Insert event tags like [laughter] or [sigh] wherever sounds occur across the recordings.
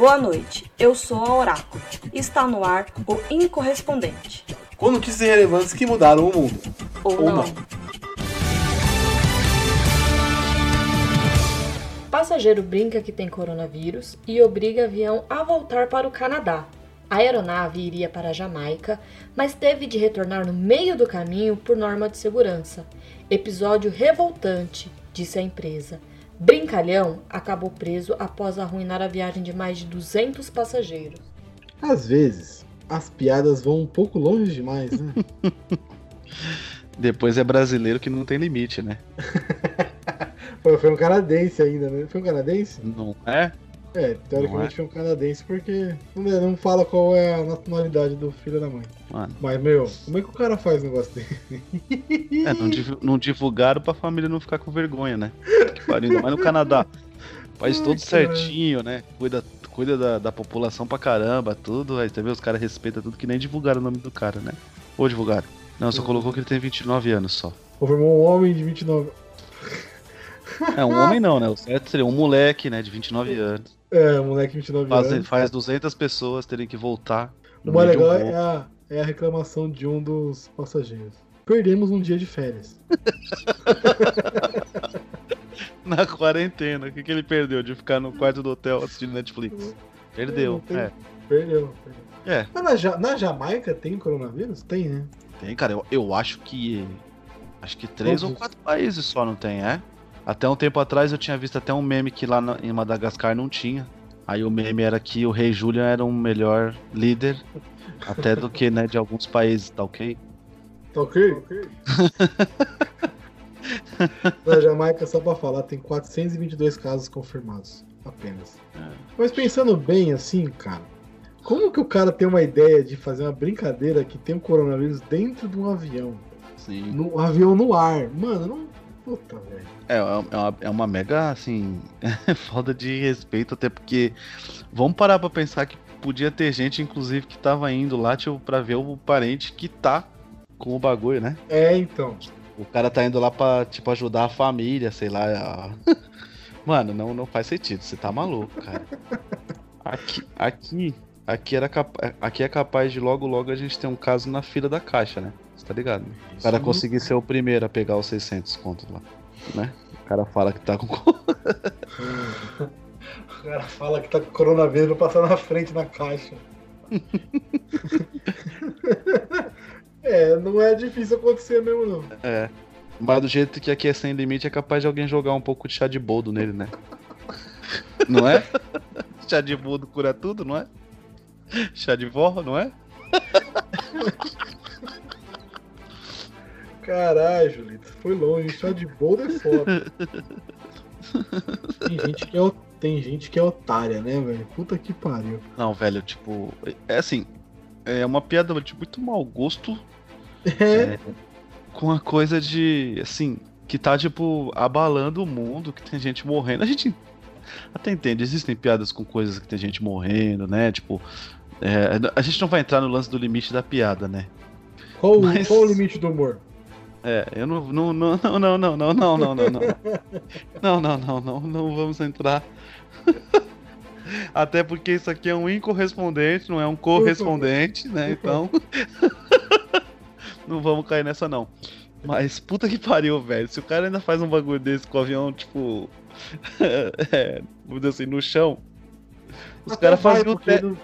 Boa noite, eu sou a Oráculo está no ar o Incorrespondente. Com notícias relevantes que mudaram o mundo. Ou, Ou não. não. Passageiro brinca que tem coronavírus e obriga avião a voltar para o Canadá. A aeronave iria para a Jamaica, mas teve de retornar no meio do caminho por norma de segurança. Episódio revoltante, disse a empresa. Brincalhão acabou preso após arruinar a viagem de mais de 200 passageiros. Às vezes, as piadas vão um pouco longe demais, né? [laughs] Depois é brasileiro que não tem limite, né? [laughs] Pô, foi um canadense ainda, né? Foi um canadense? Não é? É, teoricamente foi um canadense porque não, não fala qual é a nacionalidade do filho da mãe. Mano. Mas, meu, como é que o cara faz um negócio dele? [laughs] É, não, divu- não divulgaram pra família não ficar com vergonha, né? Que pariu, ainda mais no Canadá. Faz Ai, tudo caralho. certinho, né? Cuida, cuida da, da população pra caramba, tudo. Aí você vê, os caras respeitam tudo, que nem divulgaram o nome do cara, né? Ou divulgaram? Não, só colocou que ele tem 29 anos só. Confirmou um homem de 29. É, um homem [laughs] não, né? O certo seria um moleque, né? De 29 anos. É, moleque de 29 Faz, anos. faz 200 pessoas terem que voltar. O mais legal é a, é a reclamação de um dos passageiros. Perdemos um dia de férias. [laughs] Na quarentena. O que, que ele perdeu? De ficar no quarto do hotel assistindo Netflix. Perdeu, tem- é. Perdeu, perdeu. É, Mas na, na Jamaica tem coronavírus? Tem, né? tem, cara. Eu, eu acho que. Acho que três Todos ou quatro países só não tem, é? Até um tempo atrás eu tinha visto até um meme que lá na- em Madagascar não tinha. Aí o meme era que o rei Julian era um melhor líder. Até do que, né, de alguns países, tá ok? Tá ok? Na Jamaica, só pra falar, tem 422 casos confirmados. Apenas. É. Mas pensando bem assim, cara, como que o cara tem uma ideia de fazer uma brincadeira que tem o coronavírus dentro de um avião? Sim. No um avião no ar. Mano, não. Puta, velho. É, é uma, é uma mega, assim, [laughs] falta de respeito, até porque vamos parar pra pensar que podia ter gente, inclusive, que tava indo lá, tipo, pra ver o parente que tá com o bagulho, né? É, então. O cara tá indo lá pra, tipo, ajudar a família, sei lá. [laughs] Mano, não, não faz sentido, você tá maluco, cara. Aqui, aqui, aqui, era capa- aqui é capaz de logo, logo a gente ter um caso na fila da caixa, né? Você tá ligado? né? O cara conseguir ser o primeiro a pegar os 600 contos lá, né? O cara fala que tá com. [laughs] O cara fala que tá com coronavírus pra passar na frente na caixa. [laughs] é, não é difícil acontecer mesmo, não. É. Mas do jeito que aqui é sem limite, é capaz de alguém jogar um pouco de chá de boldo nele, né? Não é? [laughs] chá de boldo cura tudo, não é? Chá de vó, não é? Caralho, Julito, foi longe. Chá de boldo é foda. Tem gente que é, tem gente que é otária, né, velho? Puta que pariu. Não, velho, tipo. É assim. É uma piada de muito mau gosto É, com a coisa de. Assim. Que tá, tipo, abalando o mundo, que tem gente morrendo. A gente até entende, existem piadas com coisas que tem gente morrendo, né? Tipo. é, a gente não vai entrar no lance do limite da piada, né? qual, o- Mas- qual o limite do humor? É, eu não. Não, não, não, não, não, não, não, não, não, não. Não, não, não, não, vamos entrar. Até porque isso aqui é um incorrespondente, não é um correspondente, né? Então. não vamos cair nessa, não. Mas puta que pariu, velho. Se o cara ainda faz um bagulho desse com o avião, tipo. é, assim, no chão. Os caras faziam o teste. não-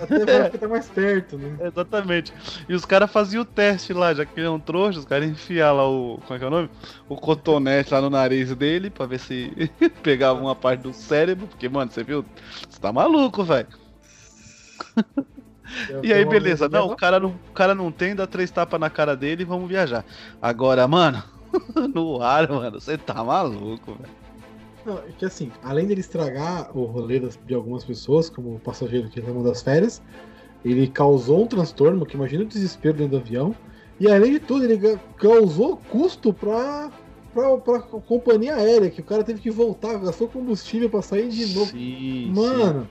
Até vai porque tá mais perto, né? [laughs] Exatamente. E os caras faziam o teste lá, já que ele é um trouxa, os caras enfiavam lá o. Como é que é o nome? O cotonete lá no nariz dele pra ver se [laughs] pegava uma parte do cérebro, porque, mano, você viu? Você tá maluco, velho. [laughs] E aí, beleza. amiga Não, o cara não, o cara não tem, dá três tapas na cara dele e vamos viajar. Agora, mano, no ar, mano, você tá maluco, velho. Não, é que assim, além dele estragar o rolê de algumas pessoas, como o passageiro que reclamou das férias, ele causou um transtorno, que imagina o desespero dentro do avião, e além de tudo, ele causou custo pra, pra, companhia aérea, que o cara teve que voltar, gastou combustível pra sair de novo. Sim, Mano,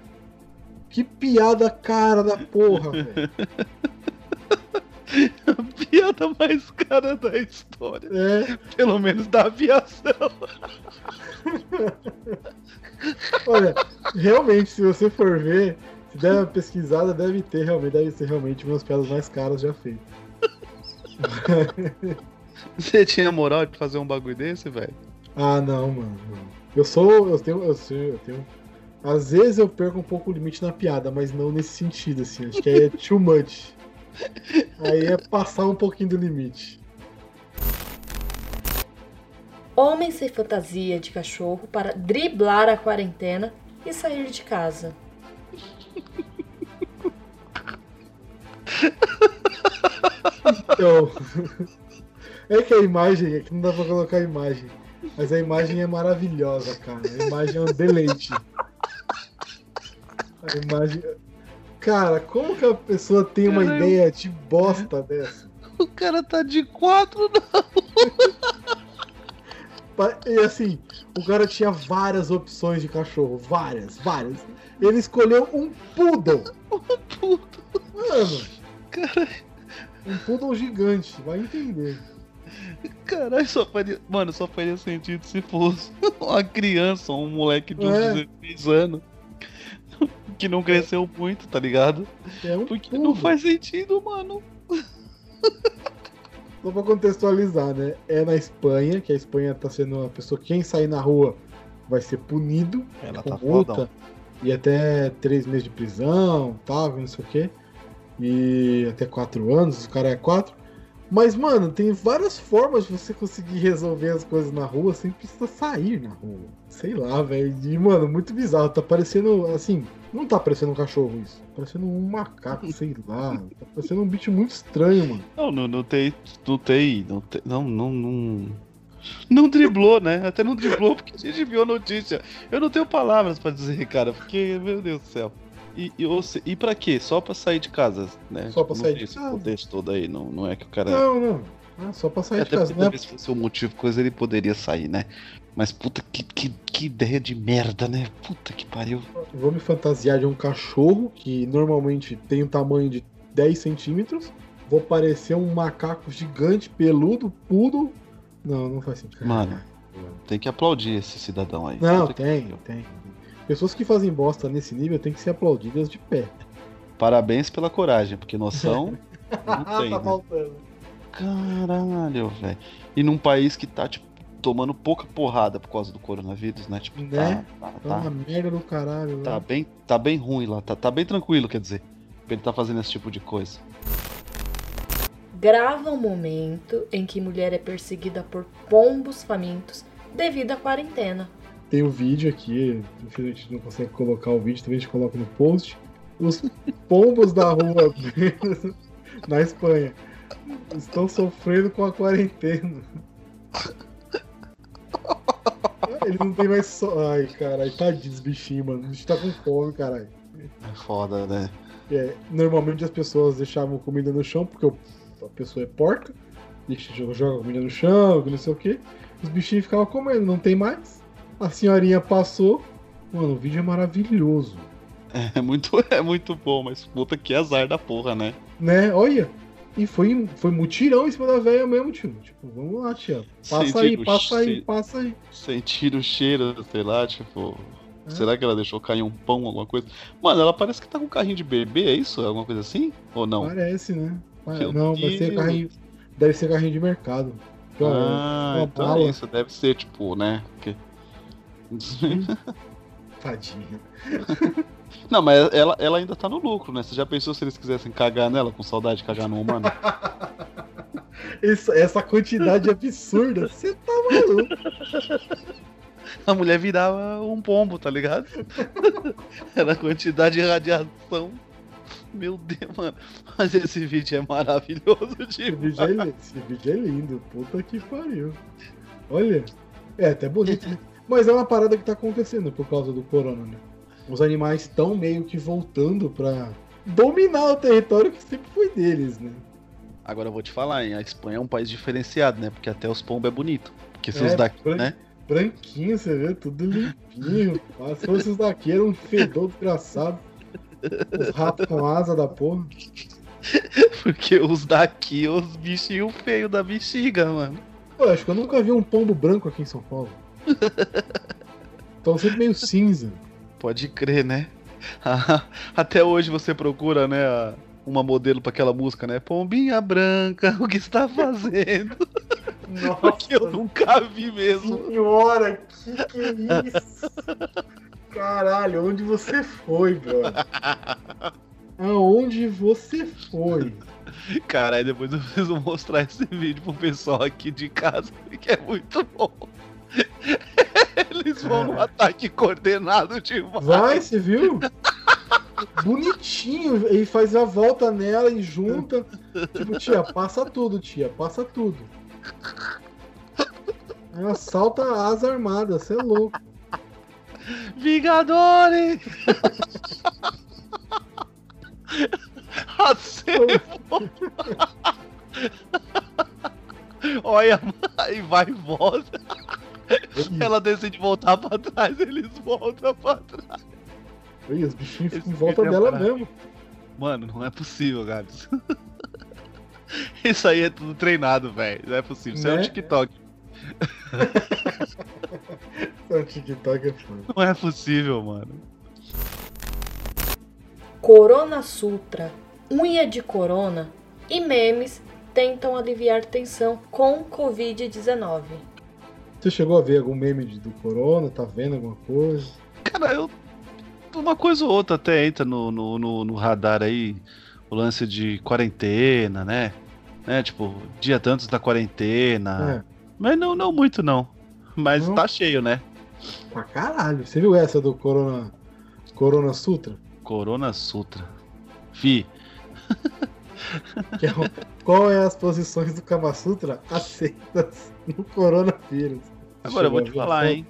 que piada cara da porra, velho. [laughs] Piada mais cara da história. É, Pelo menos da aviação. olha, realmente, se você for ver, se der uma pesquisada, deve ter realmente, deve ser realmente uma das piadas mais caras já feitas. [laughs] Você tinha moral de fazer um bagulho desse, velho? Ah, não, mano. Eu sou. Eu tenho. Eu, sou, eu tenho. Às vezes eu perco um pouco o limite na piada, mas não nesse sentido, assim. Acho que é too much. Aí é passar um pouquinho do limite. Homem sem fantasia de cachorro para driblar a quarentena e sair de casa. Então. [laughs] É que a imagem, é que não dá pra colocar a imagem. Mas a imagem é maravilhosa, cara. A imagem é um deleite. A imagem. Cara, como que a pessoa tem uma ideia de bosta dessa? [laughs] O cara tá de quatro, não. E assim, o cara tinha várias opções de cachorro. Várias, várias. Ele escolheu um poodle. [laughs] Puto. Mano, Caralho, um poodle gigante. Vai entender. caralho, só faria. Mano, só faria sentido se fosse [laughs] uma criança, um moleque de uns É. 16 anos. [laughs] Que não cresceu muito, tá ligado? É um Porque não faz sentido, mano. [laughs] Só pra contextualizar, né? É na Espanha, que a Espanha tá sendo uma pessoa. Quem sair na rua vai ser punido. Ela com tá multa fodão. e até três meses de prisão, tal, não sei o quê. E até quatro anos, o cara é quatro. Mas, mano, tem várias formas de você conseguir resolver as coisas na rua sem precisar sair na rua. Sei lá, velho. E, mano, muito bizarro. Tá parecendo, assim, não tá parecendo um cachorro isso. Tá parecendo um macaco, sei lá. Tá parecendo um bicho muito estranho, mano. Não, não, não tem. Não tem. Não, tem, não, não, não. Não driblou, né? Até não driblou porque a gente viu a notícia. Eu não tenho palavras pra dizer, cara, porque, meu Deus do céu. E, e, se- e pra quê? Só pra sair de casa, né? Só pra não sair de esse casa. contexto todo aí, não, não é que o cara. Não, não. Ah, só pra sair de Até casa, porque né? talvez fosse o motivo, coisa ele poderia sair, né? Mas puta, que, que, que ideia de merda, né? Puta que pariu. Vou me fantasiar de um cachorro que normalmente tem o tamanho de 10 centímetros. Vou parecer um macaco gigante, peludo, pudo. Não, não faz sentido. Mano, tem que aplaudir esse cidadão aí. Não, Puta que tem, pariu. tem. Pessoas que fazem bosta nesse nível têm que ser aplaudidas de pé. Parabéns pela coragem, porque noção [laughs] não [laughs] tem. tá né? faltando. Caralho, velho. E num país que tá, tipo, tomando pouca porrada por causa do coronavírus, né? Tipo, Né? tá, tá, Tá tá, uma merda do caralho. tá né? bem, tá bem ruim lá, tá, tá bem tranquilo, quer dizer. Pra ele tá fazendo esse tipo de coisa. Grava um momento em que mulher é perseguida por pombos famintos devido à quarentena. Tem o vídeo aqui, infelizmente a gente não consegue colocar o vídeo, também a gente coloca no post. Os pombos da rua [laughs] na Espanha estão sofrendo com a quarentena. Ele não tem mais só. Ai, caralho, tadinho dos bichinhos, mano. O bicho tá com fome, caralho. É foda, né? É, normalmente as pessoas deixavam comida no chão, porque a pessoa é porca, deixa, joga comida no chão, não sei o que. Os bichinhos ficavam comendo, não tem mais. A senhorinha passou. Mano, o vídeo é maravilhoso. É muito, [laughs] é muito bom, mas puta que azar da porra, né? Né? Olha. E foi, foi mutirão em cima da velha mesmo, tio. Tipo, vamos lá, tia. Passa Sentir aí, passa aí, cheiro. passa aí. Sentir o cheiro, sei lá, tipo. É. Será que ela deixou cair um pão, alguma coisa? Mano, ela parece que tá com um carrinho de bebê, é isso? Alguma coisa assim? Ou não? Parece, né? Meu Não, vai ser Deus. carrinho. Deve ser carrinho de mercado. Então, Ah, uma então bala. é isso, deve ser tipo, né? Porque... [laughs] Tadinha. [laughs] Não, mas ela, ela ainda tá no lucro, né? Você já pensou se eles quisessem cagar nela com saudade de cagar no humano? [laughs] Essa, essa quantidade absurda. Você tá maluco. A mulher virava um pombo, tá ligado? Era a quantidade de radiação. Meu Deus, mano. Mas esse vídeo é maravilhoso Esse vídeo, é, esse vídeo é lindo. Puta que pariu. Olha. É até bonito, né? Mas é uma parada que tá acontecendo por causa do corona, né? Os animais estão meio que voltando pra dominar o território que sempre foi deles, né? Agora eu vou te falar, hein? A Espanha é um país diferenciado, né? Porque até os pombos é bonito. Porque se É, os daqui, bran- né? Branquinho, você vê, tudo limpinho. Ah, Se fosse os daqui, era um fedor desgraçado. Os ratos com asa da porra. [laughs] Porque os daqui, os bichinhos feios da bexiga, mano. Pô, acho que eu nunca vi um pombo branco aqui em São Paulo. [laughs] Estão sempre meio cinza. Pode crer, né? [laughs] Até hoje você procura, né, uma modelo pra aquela música, né? Pombinha branca, o que está fazendo? [laughs] Porque eu nunca vi mesmo. Senhora, que que é isso? Caralho, onde você foi, brother? Aonde você foi? Cara, aí depois eu preciso mostrar esse vídeo pro pessoal aqui de casa, que é muito bom. [laughs] Eles vão no ataque coordenado demais. Vai, você viu? Bonitinho, e faz a volta nela e junta. Tipo, tia, passa tudo, tia, passa tudo. Ela salta a asa armada, você é louco. Vingadores! Acervo! [laughs] Olha, aí vai e volta. Ela decide voltar pra trás, eles voltam pra trás. Ih, os bichinhos ficam em volta é dela mesmo. Mano, não é possível, Gabs. Isso aí é tudo treinado, velho. Não é possível. Isso é Né? [laughs] um TikTok. O TikTok é foda. Não é possível, mano. Corona Sutra, unha de corona e memes tentam aliviar tensão com Covid-19. Você chegou a ver algum meme do Corona? Tá vendo alguma coisa? Cara, eu. Uma coisa ou outra até entra no, no, no, no radar aí. O lance de quarentena, né? Né, tipo, dia tantos da quarentena. É, Mas não, não muito, não. Mas Não? tá cheio, né? pra caralho. Você viu essa do Corona, Corona Sutra? Corona Sutra. Fi, [laughs] é o- qual é as posições do Kama Sutra aceitas no coronavírus? agora eu vou te falar, foto? hein?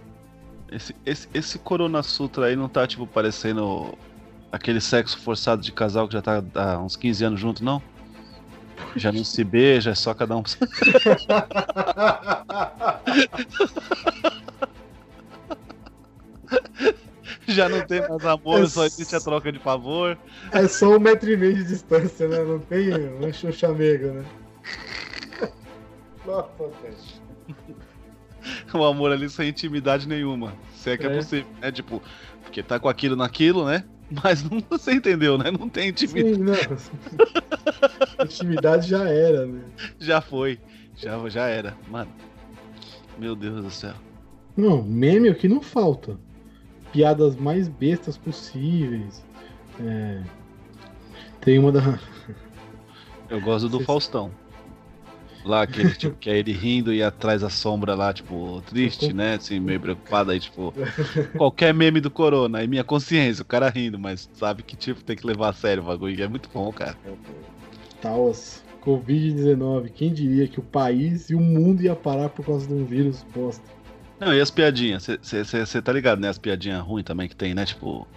Esse, esse, esse Corona Sutra aí não tá, tipo, parecendo aquele sexo forçado de casal que já tá há uns 15 anos junto, não? Já não se beija, é só cada um. [laughs] [laughs] Já não tem mais amor, só existe a troca de favor. É só um metro e meio de distância, né? Não tem um chuchamego, né? Nossa, velho. O amor ali sem intimidade nenhuma. Se é que é, É. possível, né? Tipo, porque tá com aquilo naquilo, né? Mas [laughs] não você entendeu, né? Não tem intimidade. Sim, não. [laughs] Intimidade já era, né? Já foi. Já, já era. Mano. Meu Deus do céu. Não, meme é o que não falta. Piadas mais bestas possíveis. É, Tem uma da. [laughs] Eu gosto do. Faustão. Lá, aquele, tipo, que é ele rindo e atrás a sombra lá, tipo, triste, né? Assim, meio preocupado aí, tipo. Qualquer meme do Corona, aí minha consciência, o cara rindo, mas sabe que, tipo, tem que levar a sério o bagulho. e É muito bom, cara. Taos. Covid-19. Quem diria que o país e o mundo ia parar por causa de um vírus bosta? Não, e as piadinhas? Você tá ligado, né? As piadinhas ruins também que tem, né? Tipo,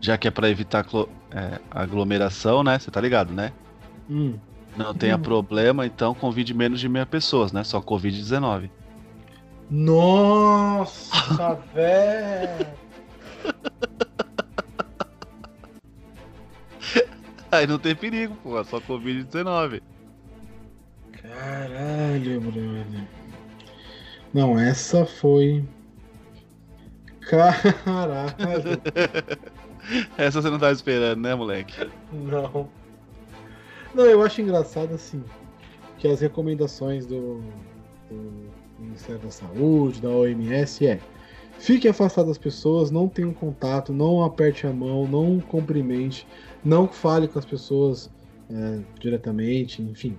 já que é pra evitar é, aglomeração, né? Você tá ligado, né? Hum. Não tenha Hum. problema, então convide menos de meia pessoas, né? Só Covid-19. Nossa, [laughs] velho! Aí não tem perigo, pô, só Covid-19. Caralho, brother. Não, essa foi. Caralho. [laughs] Essa você não tava esperando, né, moleque? Não. Não, eu acho engraçado assim que as recomendações do, do Ministério da Saúde, da OMS é fique afastado das pessoas, não tenha um contato, não aperte a mão, não cumprimente, não fale com as pessoas é, diretamente, enfim.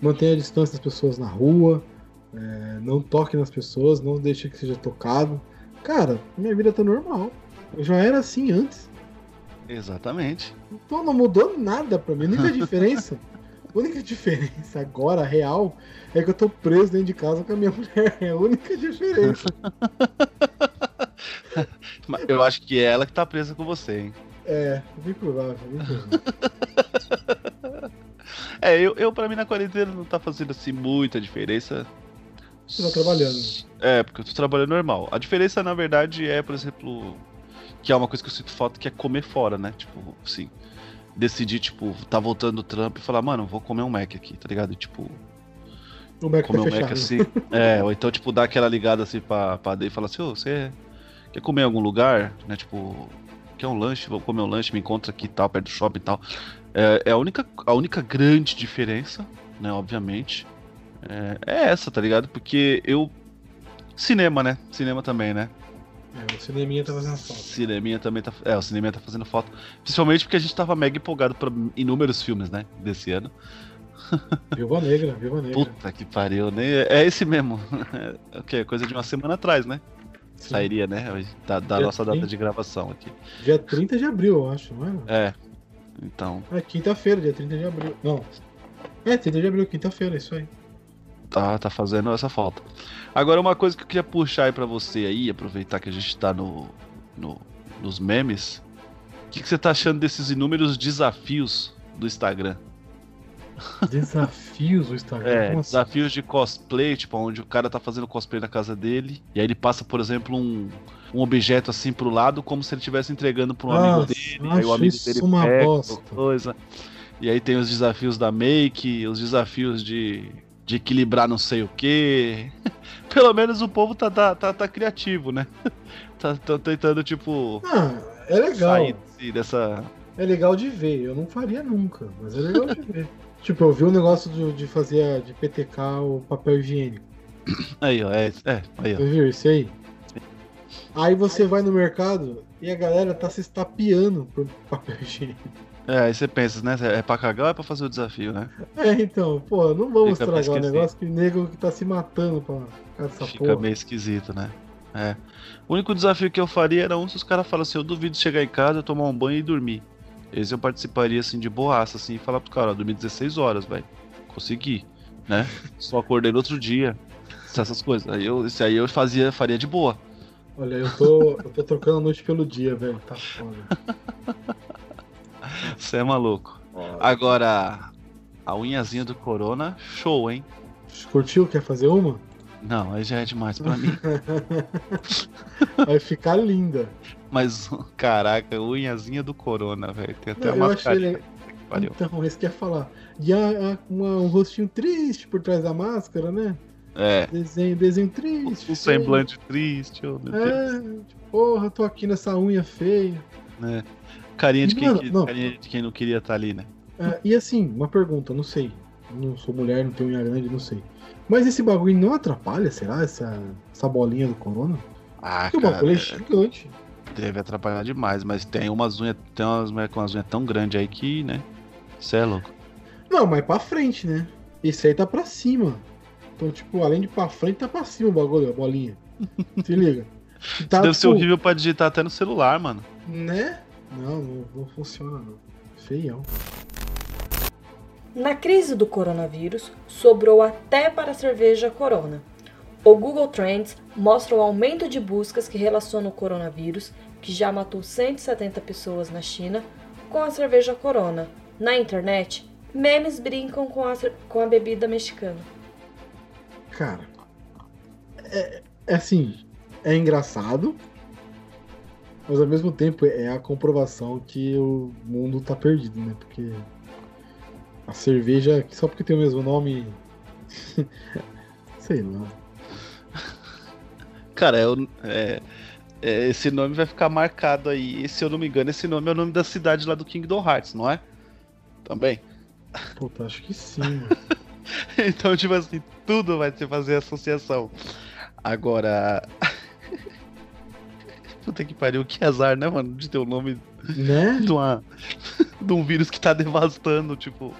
Mantenha a distância das pessoas na rua, é, não toque nas pessoas, não deixe que seja tocado. Cara, minha vida tá normal. Eu já era assim antes. Exatamente. Então não mudou nada pra mim. A única diferença, a única diferença agora, real, é que eu tô preso dentro de casa com a minha mulher. É a única diferença. [laughs] Eu acho que é ela que tá presa com você, hein? É, bem provável, bem provável. [laughs] É, eu, eu pra mim na quarentena não tá fazendo assim muita diferença. Você tá trabalhando. É, porque eu tô trabalhando normal. A diferença, na verdade, é, por exemplo, que é uma coisa que eu sinto falta, que é comer fora, né? Tipo, assim. decidir, tipo, tá voltando do Trump e falar, mano, vou comer um Mac aqui, tá ligado? E, tipo, O Mac comer tá um fechado. Mac assim. É, ou então, tipo, dar aquela ligada assim pra, pra e falar assim, ô, você quer comer em algum lugar? Né, tipo, quer um lanche? Vou comer um lanche, me encontra aqui e tal, perto do shopping e tal. É, é a, única, a única grande diferença, né, obviamente, é, é essa, tá ligado? Porque eu. Cinema, né? Cinema também, né? É, o cineminha tá fazendo falta. Cineminha também tá. É, o cineminha tá fazendo falta. Principalmente porque a gente tava mega empolgado pra inúmeros filmes, né? Desse ano. [laughs] Viúva Negra, Viúva Negra. Puta que pariu, né? É esse mesmo. [laughs] É o? Coisa de uma semana atrás, né? Sim. Sairia, né? Da, da Dia nossa data 30. de gravação aqui. Dia 30 de abril, eu acho, não é? É. Então, É quinta-feira, dia 30 de abril. Não. É, 30 de abril, quinta-feira, isso aí. Tá, tá fazendo essa falta. Agora, uma coisa que eu queria puxar aí pra você aí, aproveitar que a gente tá no, no- nos memes. O que, que você tá achando desses inúmeros desafios do Instagram? Desafios do Instagram. É, assim? desafios de cosplay, tipo, onde o cara tá fazendo cosplay na casa dele, e aí ele passa, por exemplo, um, um objeto assim pro lado, como se ele estivesse entregando pra um amigo Nossa, dele, aí o amigo isso dele uma pega bosta. coisa. E aí tem os desafios da make, os desafios de, de equilibrar não sei o que. [laughs] Pelo menos o povo tá, tá, tá, tá criativo, né? [laughs] tá, tá tentando, tipo, Ah, é legal. sair dessa. É legal de ver. Eu não faria nunca, mas é legal de ver. [laughs] Tipo, eu vi um negócio de, de fazer de PTK o papel higiênico. [coughs] Aí, ó, é, é aí, ó. Você viu isso aí? Aí você vai no mercado e a galera tá se estapeando por papel higiênico. É, aí você pensa, né? É pra cagar ou é pra fazer o desafio, né? É, então, pô, não vamos Fica estragar o negócio que nego que tá se matando pra essa Fica porra. meio esquisito, né? É. O único desafio que eu faria era um se os caras falam assim, eu duvido chegar em casa, tomar um banho e dormir. Esse eu participaria assim de boaça, assim, e falar pro cara, ó, dormi 16 horas, velho. Consegui, né? Só acordei no outro dia. [laughs] Essas coisas. Aí eu, esse aí eu fazia, faria de boa. Olha, eu tô, eu tô trocando a noite pelo dia, velho. Tá foda. [laughs] Você é maluco. Agora, a unhazinha do Corona, show, hein? Curtiu? Quer fazer uma? Não, aí já é demais pra mim. [laughs] Vai ficar linda. Mas, caraca, unhazinha do Corona, velho. Tem até Não, uma eu achei ele... Então, esse que ia falar. E a, a- uma- um rostinho triste por trás da máscara, né? É. Desenho, desenho triste. Um semblante triste, oh meu Deus. É, porra, tô aqui nessa unha feia. né? Carinha de, quem, Mano, que- não. carinha de quem não queria estar ali, né? É, e assim, uma pergunta, não sei. Não sou mulher, não tenho unha grande, não sei. Mas esse bagulho não atrapalha, será? Essa, essa bolinha do corona? Ah, Porque o bagulho é cara, gigante. deve atrapalhar demais, mas tem umas unhas, tem umas mulheres com umas unhas tão grandes aí que, né? Você é louco. Não, mas pra frente, né? Esse aí tá pra cima. Então, tipo, além de pra frente, tá pra cima o bagulho, a bolinha. Se liga. [laughs] Tá, deve ser tipo, horrível pra digitar até no celular, mano. Né? Não, não, não funciona não. Feião. Na crise do coronavírus, sobrou até para a cerveja Corona. O Google Trends mostra o aumento de buscas que relacionam o coronavírus, que já matou 170 pessoas na China, com a cerveja Corona. Na internet, memes brincam com a, com a bebida mexicana. Cara, é, é assim, é engraçado, mas ao mesmo tempo é a comprovação que o mundo tá perdido, né? Porque a cerveja, só porque tem o mesmo nome, [laughs] sei lá. Cara, eu, é, é, esse nome vai ficar marcado aí. E, se eu não me engano, esse nome é o nome da cidade lá do Kingdom Hearts, não é? Também. Puta, acho que sim, mano. [laughs] Então, tipo assim, tudo vai ter fazer associação. Agora. Puta que pariu, que azar, né, mano? De ter o nome né? [laughs] de, uma... de um vírus que tá devastando, tipo.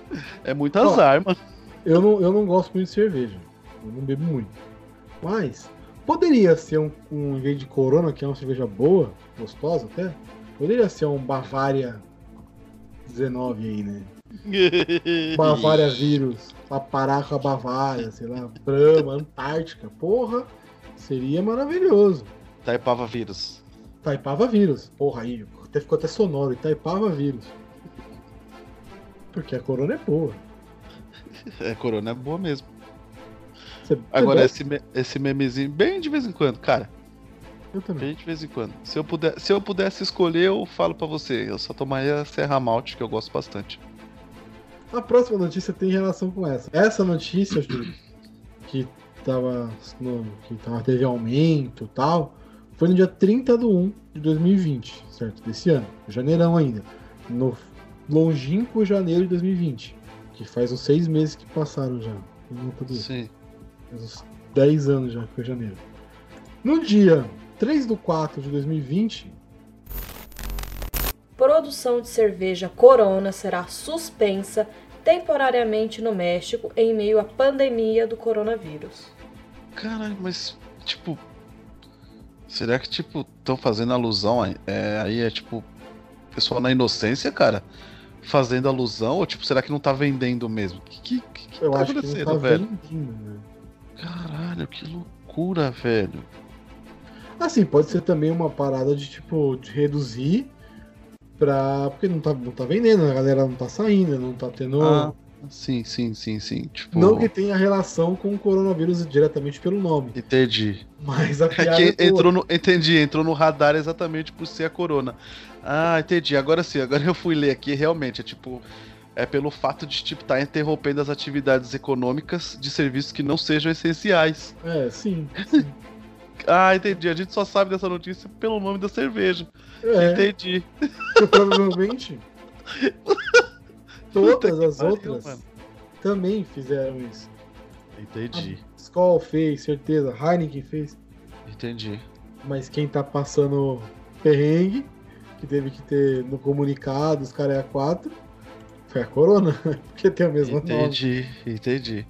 É muito Ó, azar, mano. Eu não, eu não gosto muito de cerveja. Eu não bebo muito. Mas poderia ser um, um em vez de Corona, que é uma cerveja boa, gostosa até, poderia ser um Bavária 19 aí, né? [laughs] Bavária vírus, pra parar com a Bavária, sei lá, Brahma, Antártica, porra, seria maravilhoso. Taipava vírus. Taipava vírus, porra aí, até ficou até sonoro, Taipava vírus. Porque a Corona é boa. [laughs] É, corona é boa mesmo. Você- Agora, você esse, esse memezinho, bem de vez em quando, cara. Eu também. Bem de vez em quando. Se eu, puder, se eu pudesse escolher, eu falo pra você. Eu só tomaria Serra Malte, que eu gosto bastante. A próxima notícia tem relação com essa. Essa notícia, Júlio, que tava, no, que tava, teve aumento e tal, foi no dia 30 de 1 de 2020, certo? Desse ano, janeirão ainda. No longínquo janeiro de 2020, que faz uns seis meses que passaram já. Sim. Faz uns 10 anos já que foi janeiro. No dia 3 do 4 de 2020, Produção de cerveja Corona será suspensa temporariamente no México em meio à pandemia do coronavírus. Caralho, mas, tipo. Será que, tipo, estão fazendo alusão aí? É, aí é, tipo, pessoal na inocência, cara? Fazendo alusão? Ou, tipo, será que não tá vendendo mesmo? Que, que, que, que eu tá acho que não acontecendo, tá velho? vendendo, né? Caralho, que loucura, velho. Assim, pode ser também uma parada de tipo de reduzir pra. Porque não tá, não tá vendendo, a galera não tá saindo, não tá tendo. Ah, sim, sim, sim, sim. Tipo. Não que tenha relação com o coronavírus diretamente pelo nome. Entendi. Mas a É piada. que é boa. entrou no, entendi, entrou no radar exatamente por ser a corona. Ah, entendi. Agora sim, agora eu fui ler aqui, realmente, é tipo. É pelo fato de, tipo, estar interrompendo as atividades econômicas de serviços que não sejam essenciais. É, sim. [laughs] Ah, entendi. A gente só sabe dessa notícia pelo nome da cerveja. É, Entendi. provavelmente. [laughs] Todas as pariu, outras mano. também fizeram isso. Entendi. Skoll fez, certeza. Heineken fez. Entendi. Mas quem tá passando perrengue, que teve que ter no comunicado os caras é a 4, foi a Corona. [laughs] Porque tem o mesmo nome. Entendi, entendi.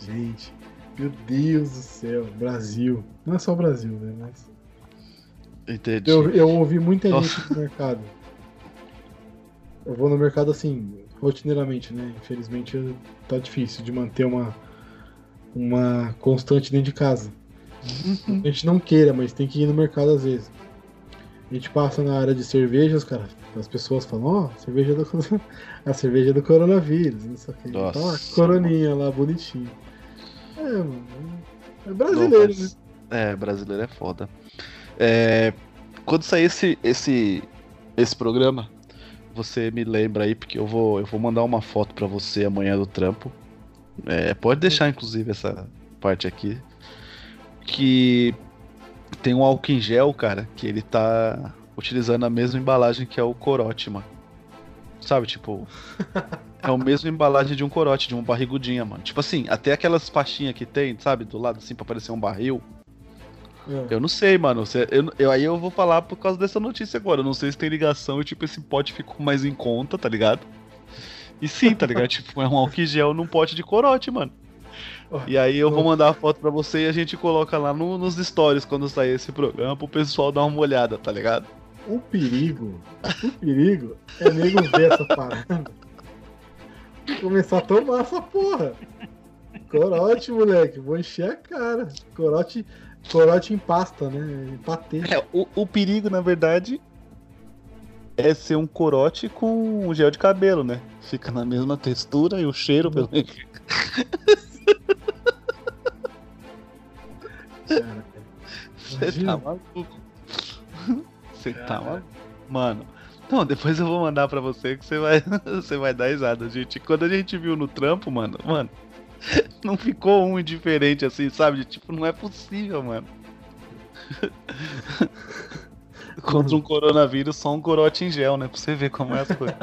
Gente, meu Deus do céu, Brasil. Não é só o Brasil, né? Mas Entendi. eu, eu ouvi muita Nossa. gente no mercado. Eu vou no mercado assim, rotineiramente, né? Infelizmente tá difícil de manter uma, uma constante dentro de casa. A gente não queira, mas tem que ir no mercado às vezes. A gente passa na área de cervejas, cara. As pessoas falam, ó, cerveja do [laughs] a cerveja do coronavírus, não sei o que. Nossa, Então, a coroninha lá, bonitinho. É, mano. É brasileiro, Não, né? É, brasileiro é foda. É, quando sair esse, esse, esse programa, você me lembra aí, porque eu vou, eu vou mandar uma foto pra você amanhã do trampo. É, pode deixar, inclusive, essa parte aqui. Que tem um álcool em gel, cara, que ele tá utilizando a mesma embalagem que é o corote, mano. Sabe, tipo. [laughs] É a mesma embalagem de um corote, de uma barrigudinha, mano. Tipo assim, até aquelas faixinhas que tem, sabe, do lado assim pra parecer um barril. É. Eu não sei, mano. Eu, eu- aí eu vou falar por causa dessa notícia agora. Eu não sei se tem ligação e, tipo, esse pote ficou mais em conta, tá ligado? E sim, tá ligado? [laughs] tipo, é um álcool gel num pote de corote, mano. E aí eu vou mandar a foto pra você e a gente coloca lá no- nos stories quando sair esse programa pro pessoal dar uma olhada, tá ligado? O perigo, o perigo é nego ver essa parada começar a tomar essa porra. Corote, moleque, vou encher a cara. Corote, corote em pasta, né? Em patê. É, o, o perigo, na verdade, é ser um corote com um gel de cabelo, né? Fica na mesma textura e o cheiro, pelo menos. Cara. Você tá maluco? Você tá maluco? Mano. Não, depois eu vou mandar pra você que você vai, [laughs] você vai dar risada, gente. Quando a gente viu no trampo, mano, mano, [laughs] não ficou um indiferente assim, sabe? De, Tipo, não é possível, mano. [laughs] Contra um coronavírus, só um corote em gel, né? Pra você ver como é as coisas. [laughs]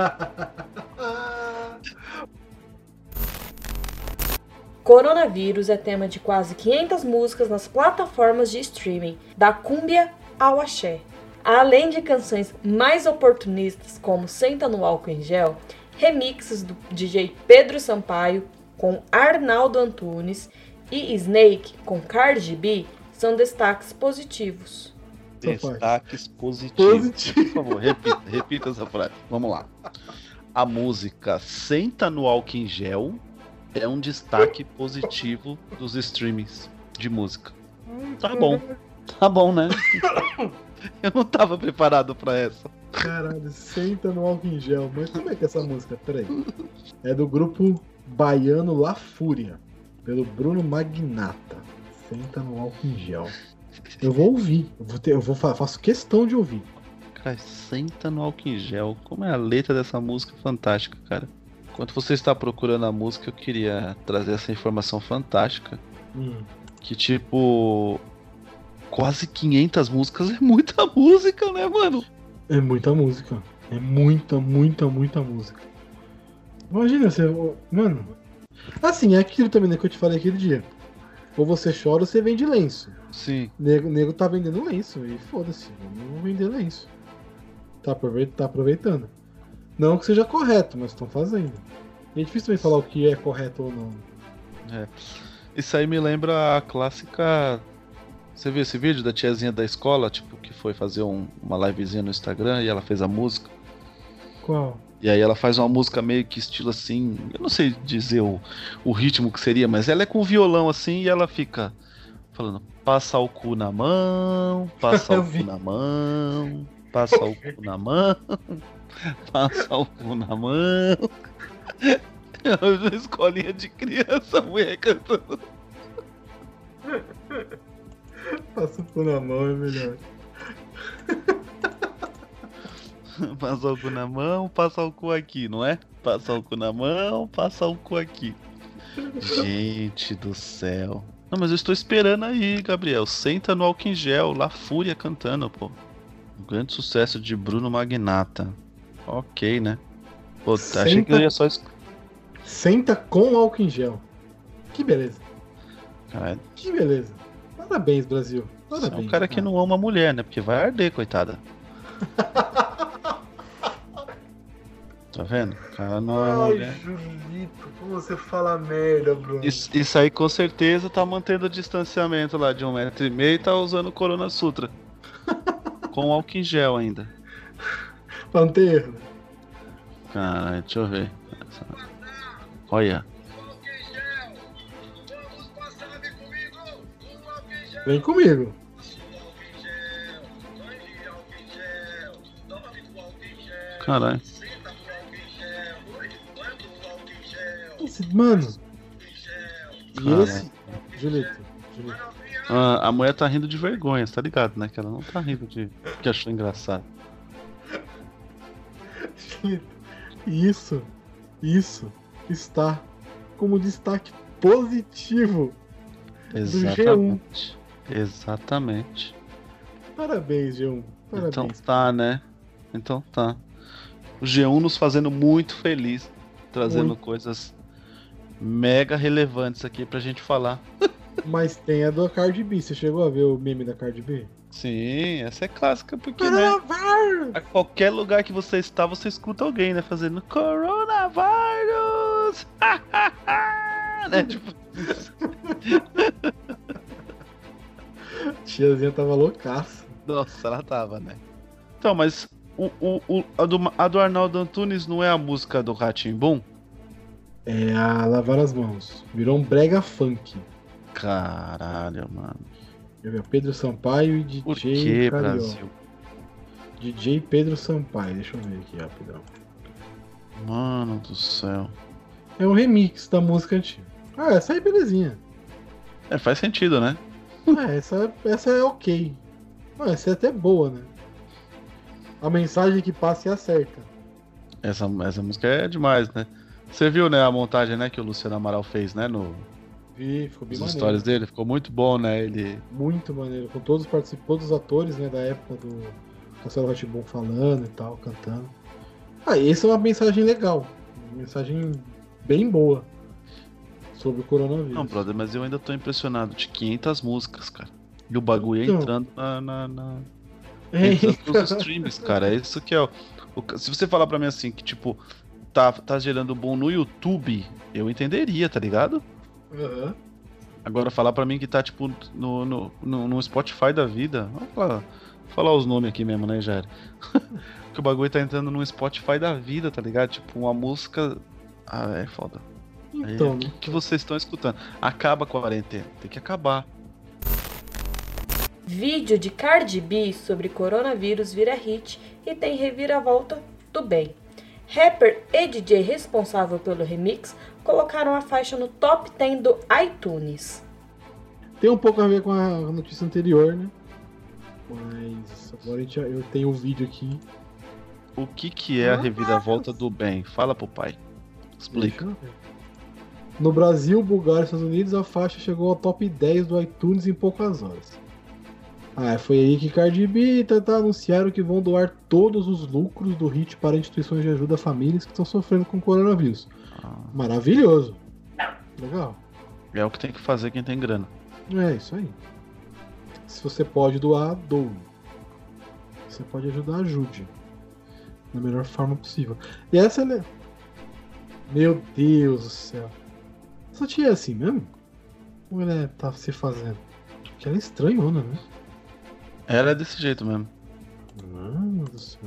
Coronavírus é tema de quase 500 músicas nas plataformas de streaming, da cúmbia ao axé. Além de canções mais oportunistas como Senta no Álcool em Gel, remixes do DJ Pedro Sampaio com Arnaldo Antunes e Snake com Cardi B são destaques positivos. Destaques positivos. Positivo. Por favor, repita, [laughs] repita essa frase. Vamos lá. A música Senta no Álcool em Gel é um destaque positivo dos streamings de música. Tá bom. Tá bom, né? [laughs] Eu não tava preparado pra essa. Caralho, senta no álcool em gel. Mas como é que é essa música? Peraí. É do grupo baiano La Fúria, pelo Bruno Magnata. Senta no álcool em gel. Eu vou ouvir. Eu, vou ter, eu vou, fa- faço questão de ouvir. Cara, senta no álcool em gel. Como é a letra dessa música fantástica, cara. Enquanto você está procurando a música, eu queria trazer essa informação fantástica. Hum. Que tipo. Quase 500 músicas é muita [laughs] música, né, mano? É muita música. É muita, muita, muita música. Imagina, você. Mano. Assim, é aquilo também né, que eu te falei aquele dia. Ou você chora ou você vende lenço. Sim. Nego, nego tá vendendo lenço e foda-se, vamos vender lenço. Tá, tá aproveitando. Não que seja correto, mas estão fazendo. E é difícil também falar o que é correto ou não. Isso aí me lembra a clássica. Você viu esse vídeo da tiazinha da escola, tipo, que foi fazer um- uma livezinha no Instagram e ela fez a música? Qual? E aí ela faz uma música meio que estilo assim, eu não sei dizer o, o ritmo que seria, mas ela é com violão assim e ela fica falando, passa o cu na mão, passa [laughs] o cu na mão, passa o cu na mão, [laughs] passa o cu na mão. Uma [laughs] escolinha de criança, a mulher cantando. Passa o cu na mão é melhor. [laughs] Passa o cu na mão, passa o cu aqui, não é? Passa o cu na mão, passa o cu aqui. Gente do céu. Não, mas eu estou esperando aí, Gabriel. Senta no álcool em gel, lá Fúria cantando, pô. Um grande sucesso de Bruno Magnata. Ok, né? Pô, achei que Senta- eu ia só. Senta com álcool em gel. Que beleza. Cara, Que beleza. Parabéns, Brasil. você Parabéns. é um cara que não ama mulher, né? Porque vai arder, coitada. [laughs] Tá vendo? O cara não ama mulher. Julito, como você fala merda, Bruno. Isso, isso aí com certeza tá mantendo o distanciamento lá de um metro e meio e tá usando o Corona Sutra. [laughs] com álcool em gel ainda. Erro. Caralho, deixa eu ver. Olha. Vem comigo. Caralho. Mano. E Caralho. esse. Julito. Julito. Ah, a mulher tá rindo de vergonha, tá ligado, né? Que ela não tá rindo de que achou engraçado. Isso. Isso. Está como destaque positivo. Exatamente. Exatamente. Parabéns, G1. Parabéns. Então tá, né? Então tá. O G1 nos fazendo muito feliz, trazendo Muito. coisas mega relevantes aqui pra gente falar. Mas tem a do Cardi B. Você chegou a ver o meme da Cardi B? Sim, essa é clássica porque, né? Coronavirus! A qualquer lugar que você está, você escuta alguém, né? Fazendo Coronavirus! [laughs] né? Tipo, [laughs] Tiazinha tava loucaça. nossa, ela tava, né? Então, mas o, o, o- a, do, a do Arnaldo Antunes não é a música do Ratimbum? É a lavar as mãos. Virou um brega funk. Caralho, mano. Eu vi Pedro Sampaio e DJ Por que, Carioca. Brasil? DJ Pedro Sampaio. Deixa eu ver aqui rapidão. Mano do céu. É um remix da música antiga. Ah, essa aí belezinha. É, faz sentido, né? É, essa, essa é ok. Não, essa é até boa, né? A mensagem que passa é a certa. Essa, essa música é demais, né? Você viu, né, a montagem, né, que o Luciano Amaral fez, né, no, Vi, ficou bem nos maneiro. stories dele? Ficou muito bom, né? Ele Muito maneiro. Com todos os participantes, todos os atores, né, da época do Castelo Ratibon falando e tal, cantando. Ah, essa é uma mensagem legal. Uma mensagem bem boa sobre o coronavírus. Não, brother, mas eu ainda tô impressionado de 500 músicas, cara. E o bagulho Então. entrando na, na, na- É, entrando nos streams, cara. É isso que é o, o- Se você falar pra mim assim, que tipo, tá, tá gerando bom no YouTube, eu entenderia, tá ligado? Aham. Agora falar pra mim que tá, tipo, no, no, no, no Spotify da vida. Vamos falar, falar os nomes aqui mesmo, né, Jair? [laughs] que o bagulho tá entrando no Spotify da vida, tá ligado? Tipo, uma música. Ah, é foda. Então, o que, que vocês estão escutando? Acaba a quarentena. Tem que acabar. Vídeo de Cardi B sobre coronavírus vira hit e tem reviravolta do bem. Rapper e DJ responsável pelo remix colocaram a faixa no top 10 do iTunes. Tem um pouco a ver com a notícia anterior, né? Mas agora eu tenho o um vídeo aqui. O que que é a reviravolta do bem? Fala pro pai. Explica. No Brasil, Bulgária e Estados Unidos, a faixa chegou ao top 10 do iTunes em poucas horas. Ah, foi aí que Cardi B e Tata anunciaram que vão doar todos os lucros do hit para instituições de ajuda a famílias que estão sofrendo com coronavírus. Ah. Maravilhoso. Legal. É o que tem que fazer quem tem grana. É, isso aí. Se você pode doar, doe. Você pode ajudar, ajude. Da melhor forma possível. E essa é. Meu Deus do céu. Essa tia é assim mesmo? Ou ela é, tá se fazendo? Porque ela é estranhona, né? Ela é desse jeito mesmo. Do céu.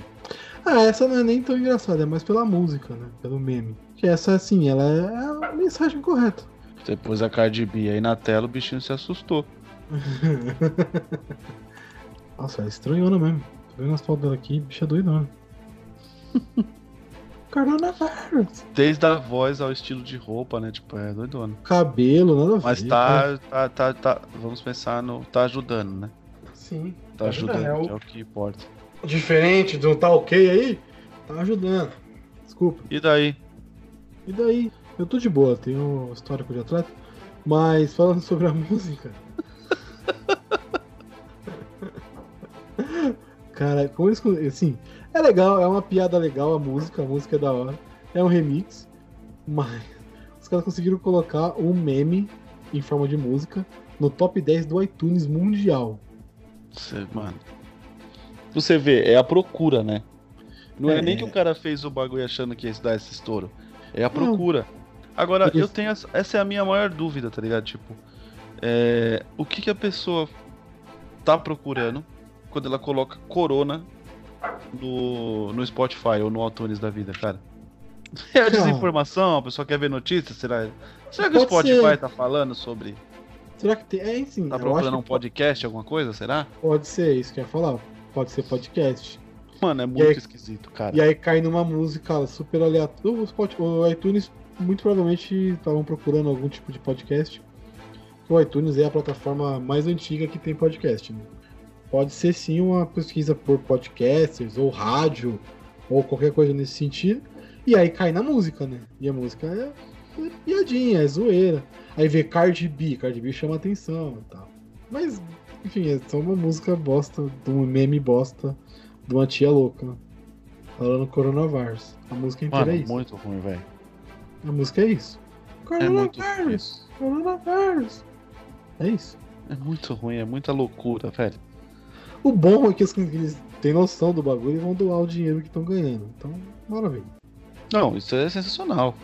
Ah, essa não é nem tão engraçada, é mais pela música, né? Pelo meme. Que essa, assim, ela é a mensagem correta. Depois a Cardi B aí na tela, o bichinho se assustou. [laughs] Nossa, é estranhona mesmo. Tô vendo as fotos dela aqui, bicha doidona. [laughs] Coronavírus. Desde a voz ao estilo de roupa, né? Tipo, é doidona. Cabelo, nada a ver. Mas tá, tá, tá, tá, vamos pensar no. Tá ajudando, né? Sim. Tá, tá ajudando, é o... que é o que importa. Diferente do tá ok aí? Tá ajudando. Desculpa. E daí? E daí? Eu tô de boa, tenho histórico de atleta. Mas falando sobre a [laughs] música. Cara, como eles. Assim, é legal, é uma piada legal a música, a música é da hora. É um remix, mas os caras conseguiram colocar um meme em forma de música no top 10 do iTunes mundial. Você, mano. Você vê, é a procura, né? Não é, é nem que o cara fez o bagulho achando que ia dar esse estouro. É a procura. Não. Agora, eu tenho. Essa, essa é a minha maior dúvida, tá ligado? Tipo, é, o que, que a pessoa tá procurando quando ela coloca Corona no, no Spotify ou no iTunes da vida, cara? [laughs] É a desinformação, a pessoa quer ver notícias? Será, será que Pode o Spotify ser. tá falando sobre. Será que tem. É, enfim. Tá procurando um podcast, alguma coisa? Será? Pode ser, isso que eu ia falar. Pode ser podcast. Mano, é muito aí, esquisito, cara. E aí cai numa música super aleatória. O, o iTunes muito provavelmente estavam procurando algum tipo de podcast. O iTunes é a plataforma mais antiga que tem podcast. Né? Pode ser sim uma pesquisa por podcasters, ou rádio, ou qualquer coisa nesse sentido. E aí cai na música, né? E a música é, é piadinha, é zoeira. Aí vê Cardi B, Cardi B chama atenção e tal. Mas, enfim, é só uma música bosta, de um meme bosta de uma tia louca. Falando coronavírus. A música inteira Mano, é isso. muito ruim, velho. A música é isso. Coronavírus! É coronavírus! É isso. É muito ruim, é muita loucura, velho. O bom é que eles têm noção do bagulho e vão doar o dinheiro que estão ganhando. Então, maravilha. Não, isso é sensacional.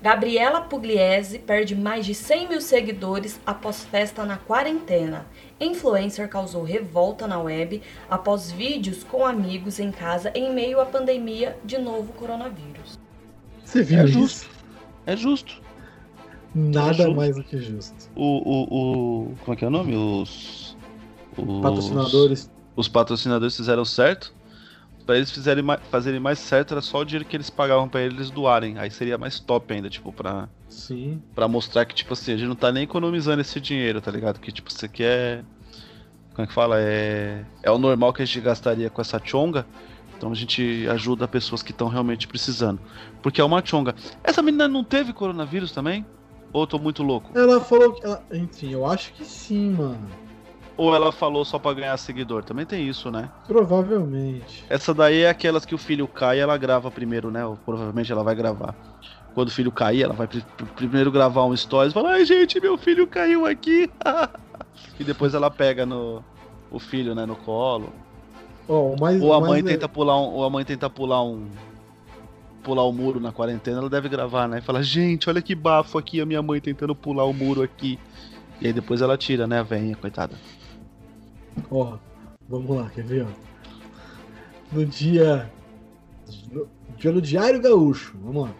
Gabriela Pugliese perde mais de 100 mil seguidores após festa na quarentena. Influencer causou revolta na web após vídeos com amigos em casa em meio à pandemia de novo coronavírus. Você viu é isso? Justo. É justo. Nada é justo. mais do que justo. O, o, o. Como é que é o nome? Os. os patrocinadores. Os patrocinadores fizeram certo. Pra eles fizerem, fazerem mais certo, era só o dinheiro que eles pagavam pra eles doarem. Aí seria mais top ainda, tipo, pra. Sim. Pra mostrar que, tipo assim, a gente não tá nem economizando esse dinheiro, tá ligado? Que, tipo, isso aqui é. Como é que fala? É. É o normal que a gente gastaria com essa chonga. Então a gente ajuda pessoas que estão realmente precisando. Porque é uma chonga. Essa menina não teve coronavírus também? Ou eu tô muito louco? Ela falou que. Ela... Enfim, eu acho que sim, mano. Ou ela falou só pra ganhar seguidor? Também tem isso, né? Provavelmente. Essa daí é aquelas que o filho cai e ela grava primeiro, né? Ou provavelmente ela vai gravar. Quando o filho cair, ela vai pr primeiro gravar um stories e falar: Ai, gente, meu filho caiu aqui. [laughs] e depois ela pega no o filho, né, no colo. Oh, mais, ou a mãe tenta pular um, ou a mãe tenta pular um pular o muro na quarentena, ela deve gravar, né? Fala, gente, olha que bafo aqui a minha mãe tentando pular o muro aqui. E aí depois ela tira, né, a velhinha, coitada. Ó, vamos lá, quer ver, ó. No dia no dia do Diário Gaúcho, vamos lá.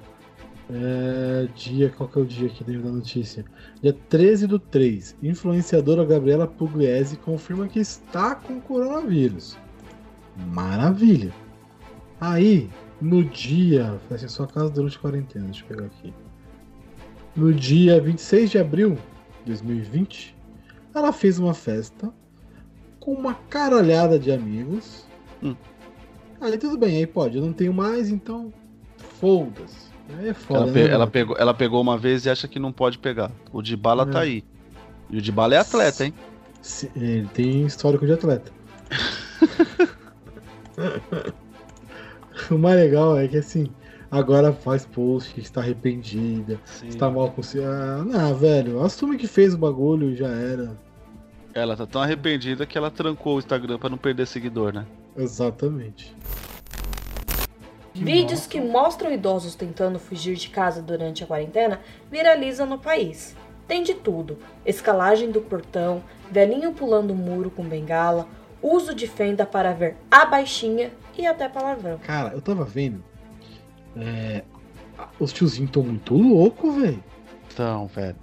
É, dia, qual que é o dia aqui dentro da notícia? Dia 13 do 3. Influenciadora Gabriela Pugliese confirma que está com coronavírus. Maravilha. Aí, no dia. Fecha em sua casa durante a quarentena. Deixa eu pegar aqui. No dia 26 de abril, 2020, ela fez uma festa com uma caralhada de amigos. Hum. Aí tudo bem, aí pode, eu não tenho mais, então foda-se. Aí é foda, Ela, pe- né, ela pegou, ela pegou uma vez e acha que não pode pegar. O de bala tá É. aí. E o de bala é atleta, hein? Ele tem histórico de atleta. [laughs] o mais legal é que assim, agora faz post que está arrependida, está mal com si. Ah, não, velho, assume que fez o bagulho e já era. Ela tá tão arrependida que ela trancou o Instagram pra não perder seguidor, né? Exatamente. Vídeos que mostram idosos tentando fugir de casa durante a quarentena viralizam no país. Tem de tudo: escalagem do portão, velhinho pulando o muro com bengala, uso de fenda para ver a baixinha e até palavrão. Cara, eu tava vendo. é, os tiozinhos estão muito loucos, velho. Então, velho.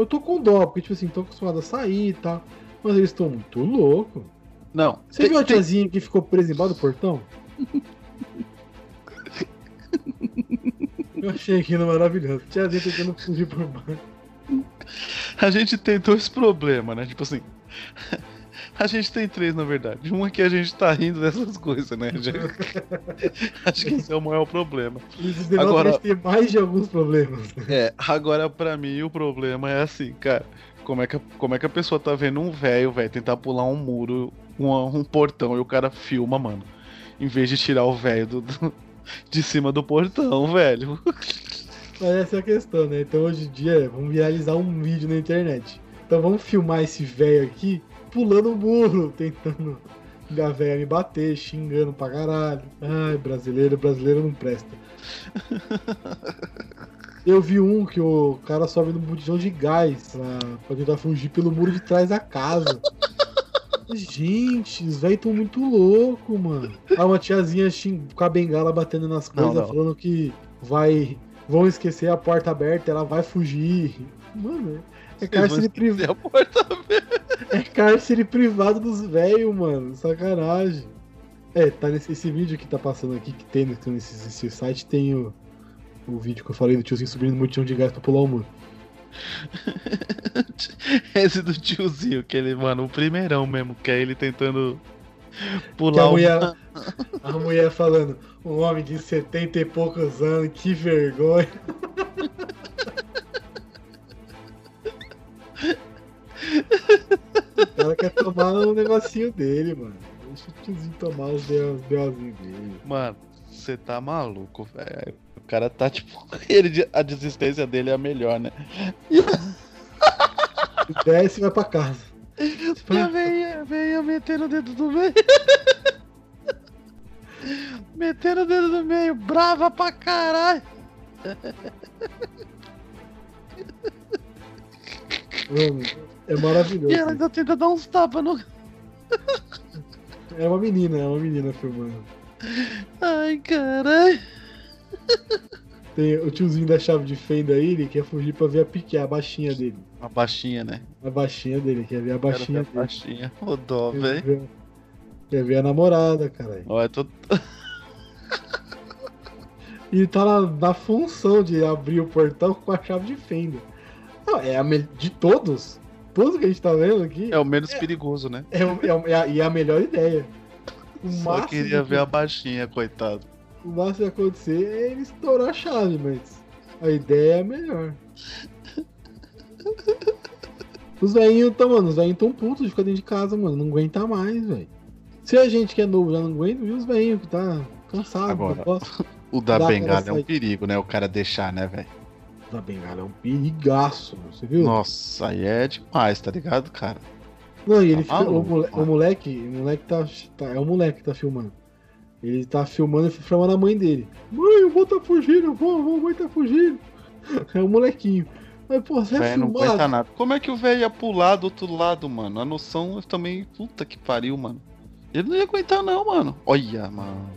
Eu tô com dó, porque, tipo assim, tô acostumado a sair e tal. Mas eles estão muito loucos. Não. Você tem- viu a tem- tiazinha que ficou presa embaixo do portão? Eu achei aquilo maravilhoso. Tiazinha tentando fugir por baixo. A gente tem dois problemas, né? Tipo assim. A gente tem três, na verdade. Um é que a gente tá rindo dessas coisas, né? [laughs] Acho que esse é o maior problema. Agora- tem mais de alguns problemas. É, agora pra mim o problema é assim, cara. Como é que, a- como é que a pessoa tá vendo um velho, velho, tentar pular um muro, um, um portão e o cara filma, mano? Em vez de tirar o velho de cima do portão, velho. Mas essa é a questão, né? Então hoje em dia vamos viralizar um vídeo na internet. Então vamos filmar esse velho aqui pulando o muro, [laughs] tentando a velha me bater, xingando pra caralho. Ai, brasileiro, brasileiro não presta. [laughs] Eu vi um que o cara sobe no botijão de gás pra, pra tentar fugir pelo muro de trás da casa. Gente, os velhos tão muito loucos, mano. Ah, uma tiazinha xing- com a bengala batendo nas Não, coisas, não. falando que vai. Vão esquecer a porta aberta, ela vai fugir. Mano, é cárcere, priv... a porta [laughs] é cárcere privado dos velhos, mano. Sacanagem. É, tá nesse esse vídeo que tá passando aqui, que tem nesse, nesse, nesse site, tem o, o vídeo que eu falei do tiozinho subindo no botijão de gás pra pular o muro. Esse do tiozinho, que ele, mano, o primeirão mesmo, que é ele tentando pular a o mulher, [laughs] a mulher falando, um homem de 70 e poucos anos, que vergonha. [laughs] o cara quer tomar um negocinho dele, mano. Deixa o tiozinho tomar os BOzinhos dele. Mano, você tá maluco, velho. O cara tá tipo. [laughs] Ele, a desistência dele é a melhor, né? Desce e vai pra casa. A veia, veia metendo o dedo do meio. [laughs] metendo o dedo do meio, brava pra caralho. Mano, é E ela maravilhoso. ainda tenta dar uns tapas no. É uma menina, é uma menina filmando. Ai, caralho. Tem o tiozinho da chave de fenda aí, ele quer fugir pra ver a pique, a baixinha dele. Uma baixinha, né? A baixinha dele, quer ver a baixinha a dele. baixinha. Ô dó, velho. quer ver a namorada, caralho. Ó, eu tô. [laughs] E ele tá na, na função de abrir o portão com a chave de fenda. Não, é a de todos. Todos que a gente tá vendo aqui. É o menos perigoso, né? É, o- é é a, e é a melhor ideia. O Só queria que- ver a baixinha, coitado. o máximo que ia acontecer é ele estourar a chave, mas a ideia é a melhor. Os velhinhos tão, mano, os velhinhos tão putos de ficar dentro de casa, mano. Não aguenta mais, velho. Se a gente que é novo já não aguenta, e os velhinhos que tá cansado, Agora. não posso. O da bengala é um perigo, né? O cara deixar, né, velho? Da bengala é um perigaço, você viu? Nossa, aí é demais, tá ligado, cara? Não, e ele Tá fica. O, maluco, mole- mano. o moleque, o moleque tá, tá- É o moleque que tá filmando. Ele tá filmando e chamando a mãe dele. Mãe, eu vou tá fugindo, vou, vou, mãe tá fugindo. [laughs] É o molequinho. Aí, pô, você é não aguenta nada. Como é que o velho ia pular do outro lado, mano? A noção eu também. Puta que pariu, mano. Ele não ia aguentar, não, mano. Olha, mano.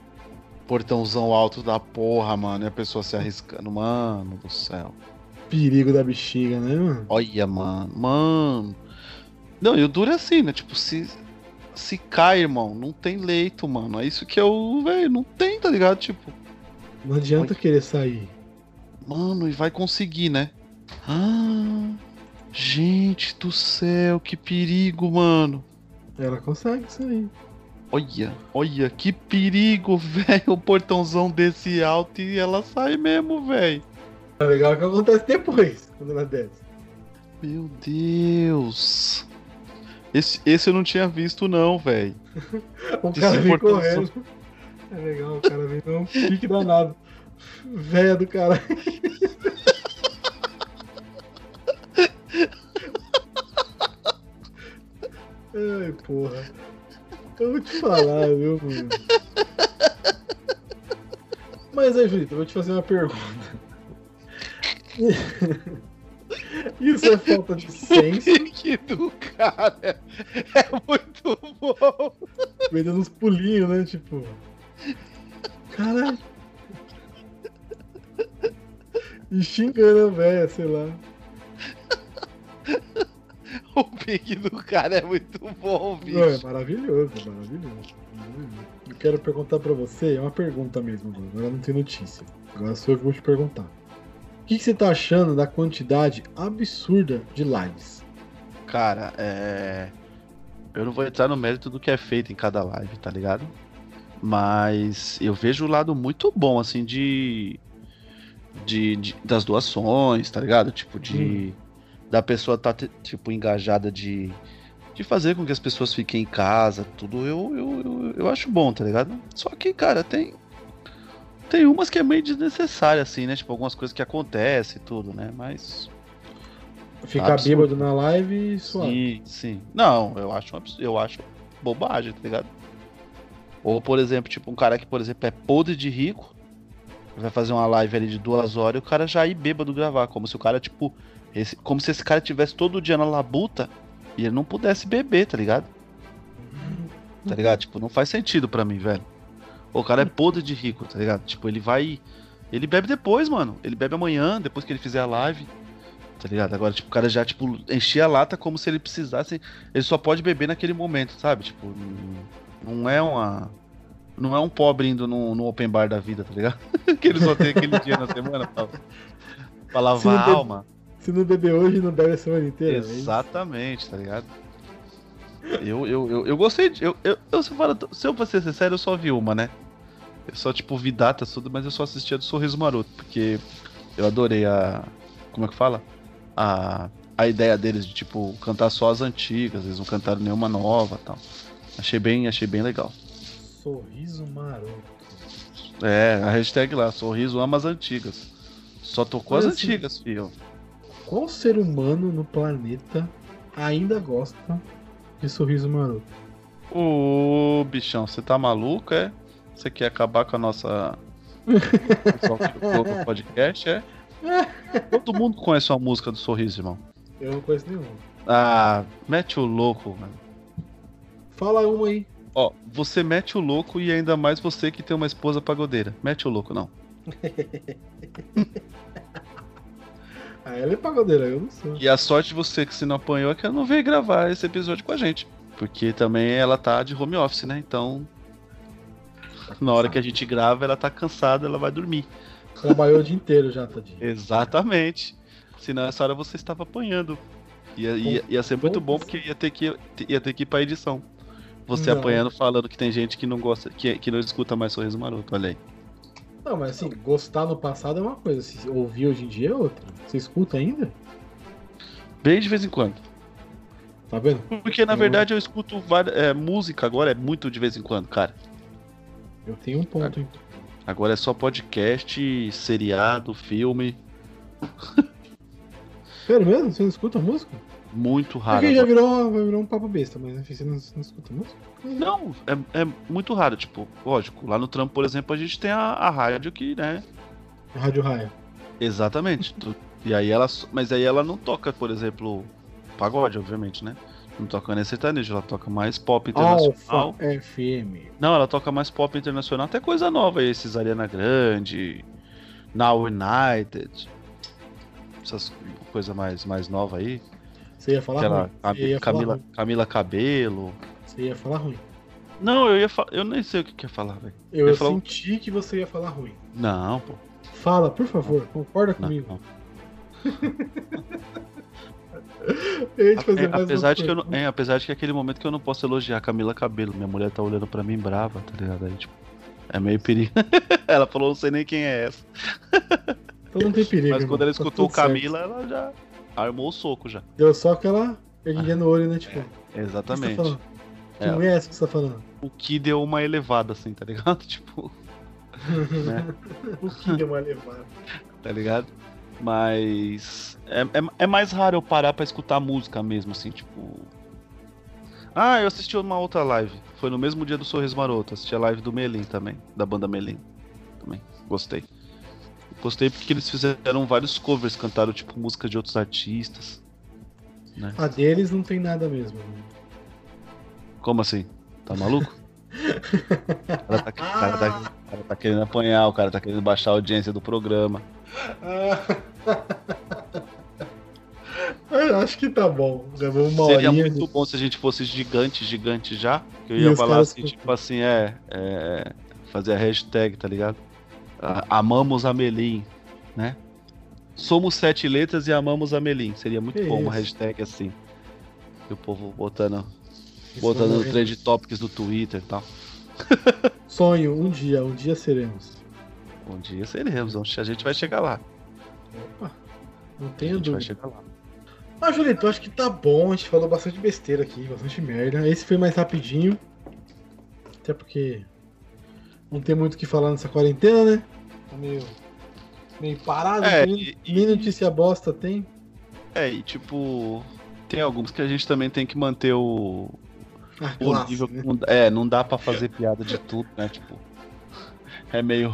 Portãozão alto da porra, mano. E a pessoa se arriscando. Mano do céu. Perigo da bexiga, né, mano? Olha, mano. Mano. Não, e o duro é assim, né? Tipo, se. Se cai, irmão, não tem leito, mano. É isso que o. Velho, não tem, tá ligado? Tipo. Não adianta querer sair. Mano, e vai conseguir, né? Ah. Gente do céu, que perigo, mano. Ela consegue aí. Olha, olha, que perigo, [laughs] velho. O portãozão desse alto e ela sai mesmo, velho. É legal que acontece depois, quando ela desce. Meu Deus. Esse, esse eu não tinha visto, não, velho. [laughs] O cara vem correndo. É legal, o cara vem dar um pique danado. Véia do cara. [laughs] Ai, porra. Eu vou te falar, viu, mano? Mas aí, Julito, eu vou te fazer uma pergunta. [laughs] Isso é falta de senso, Que do cara é muito bom. meio dando uns pulinhos, né? Tipo. Caralho. E xingando a véia, sei lá. [laughs] O pique do cara é muito bom, bicho. Não, é maravilhoso, é maravilhoso. Eu quero perguntar pra você, é uma pergunta mesmo, agora não tem notícia. Agora sou eu que vou te perguntar. O que, que você tá achando da quantidade absurda de lives? Cara, é. Eu não vou entrar no mérito do que é feito em cada live, tá ligado? Mas eu vejo o lado muito bom, assim, de. de, de- das doações, tá ligado? Tipo, de. Da pessoa tá, tipo, engajada de. De fazer com que as pessoas fiquem em casa, tudo. Eu, eu, eu, eu acho bom, tá ligado? Só que, cara, tem. Tem umas que é meio desnecessária, assim, né? Tipo, algumas coisas que acontecem e tudo, né? Mas. Ficar Absurdo. bêbado na live e suave. Sim, sim. Não, eu acho, eu acho bobagem, tá ligado? Ou, por exemplo, tipo, um cara que, por exemplo, é podre de rico, vai fazer uma live ali de duas horas e o cara já ir bêbado gravar. Como se o cara, tipo, esse, como se esse cara tivesse todo dia na labuta e ele não pudesse beber, tá ligado? Tá ligado? Tipo, não faz sentido pra mim, velho. O cara é podre de rico, tá ligado? Tipo, ele vai. Ele bebe depois, mano. Ele bebe amanhã, depois que ele fizer a live. Tá ligado? Agora, tipo, o cara já, tipo, enchia a lata como se ele precisasse. Ele só pode beber naquele momento, sabe? Tipo, não, é uma. Não é um pobre indo no, no open bar da vida, tá ligado? [laughs] que ele só tem aquele dia na semana pra, pra lavar a alma. Se não beber hoje, não bebe a semana inteira. é? Exatamente, tá ligado? Eu, eu, eu, eu gostei de. Eu, eu, eu, se, eu falar- se eu for ser sincero, eu só vi uma, né? Eu só, tipo, vi datas, tudo, mas eu só assistia do Sorriso Maroto, porque eu adorei a. Como é que fala? A, a ideia deles de, tipo, cantar só as antigas, eles não cantaram nenhuma nova tal. Achei bem, achei bem legal. Sorriso maroto. É, a hashtag lá, Sorriso ama as antigas. Só tocou as assim, antigas, filho. Qual ser humano no planeta ainda gosta de sorriso maroto? Ô, bichão, você tá maluco, é? Você quer acabar com a nossa. [laughs] O podcast, é? Todo mundo conhece uma música do Sorriso, irmão. Eu não conheço nenhum. Ah, mete o louco, mano. Fala uma aí. Ó, você mete o louco e ainda mais você que tem uma esposa pagodeira. Mete o louco, não. [laughs] Ah, ela é pagodeira, eu não sou. E a sorte de você que se não apanhou é que ela não veio gravar esse episódio com a gente. Porque também ela tá de home office, né? Então. Na hora que a gente grava, ela tá cansada, ela vai dormir. Trabalhou o dia inteiro já, tadinho. Exatamente. Senão essa hora você estava apanhando. Ia, ia, ia ser muito bom porque ia ter que, ia ter que ir pra edição. Você Não. apanhando falando que tem gente que não gosta, que, que não escuta mais sorriso maroto, olha aí. Não, mas assim, gostar no passado é uma coisa, se ouvir hoje em dia é outra. Você escuta ainda? Bem de vez em quando. Tá vendo? Porque na Eu- verdade eu escuto várias, é, música agora, é muito de vez em quando, cara. Eu tenho um ponto, hein? Agora é só podcast, seriado, filme. Sério mesmo? Você não escuta música? Muito raro. Porque já virou, virar um papo besta, mas enfim, você não, não escuta música? Não, é, é muito raro. Tipo, lógico, lá no trampo, por exemplo, a gente tem a, a rádio que, né, Rádio Raia. Exatamente. Tu- e aí ela. Mas aí ela não toca, por exemplo, pagode, obviamente, né? Não toca nem sertanejo, ela toca mais pop internacional. Alfa FM. Não, ela toca mais pop internacional, até coisa nova aí, esses Ariana Grande, Now United. Essas coisas mais, mais nova aí. Você ia falar Aquela ruim. Ia falar Camila, ruim. Camila Cabelo. Você ia falar ruim. Não, eu ia fa... Eu nem sei o que que ia falar, velho. Eu Ele falou- senti que você ia falar ruim. Não, pô. Fala, por favor, concorda Não, comigo. não. [laughs] Eu É, apesar, de que eu não, é, apesar de que é aquele momento que eu não posso elogiar a Camila Cabelo. Minha mulher tá olhando pra mim brava, tá ligado? Aí, tipo, é meio perigo. [laughs] ela falou, não sei nem quem é essa. Então não tem perigo. Mas quando ela Tá escutou o tudo certo. Camila, ela já armou o soco já. Deu só aquela erguidinha no olho, né? Tipo, o que você tá Exatamente. Que É. mulher é essa que você tá falando? O que deu uma elevada, assim, tá ligado? [laughs] Tipo, né? [laughs] o que deu uma levada? tá ligado? Mas é, é, é mais raro eu parar pra escutar música mesmo, assim, tipo. Ah, eu assisti uma outra live. Foi no mesmo dia do Sorriso Maroto. Assisti a live do Melim também, da banda Melim. Também. Gostei. Gostei porque eles fizeram vários covers, cantaram tipo música de outros artistas. A deles não tem nada mesmo. Como assim? Tá maluco? [laughs] O cara tá, o cara tá- o cara tá querendo apanhar, o cara tá querendo baixar a audiência do programa. [laughs] Eu acho que tá bom. Seria muito bom se a gente fosse gigante, gigante já. Que eu ia falar assim, tipo assim, é, é, Fazer a hashtag, tá ligado? A- Amamos a Melim, né? Somos sete letras e amamos a Melim. Seria muito Que bom uma isso. hashtag assim. E o povo botando, Isso botando no trend topics do Twitter e tal. [laughs] Sonho, um dia, um dia seremos. Um dia seremos, a gente vai chegar lá. Opa, não A tenho gente vai dúvida. chegar lá. Ah, Julito, acho que tá bom. A gente falou bastante besteira aqui, bastante merda. Esse foi mais rapidinho. Até porque não tem muito o que falar nessa quarentena, né? Tá meio, meio parado. É, nem, e- nem notícia bosta tem. É, e tipo, tem alguns que a gente também tem que manter o, Ah, o classe, nível. né? não- É, não dá pra fazer piada de tudo, né? Tipo, é meio.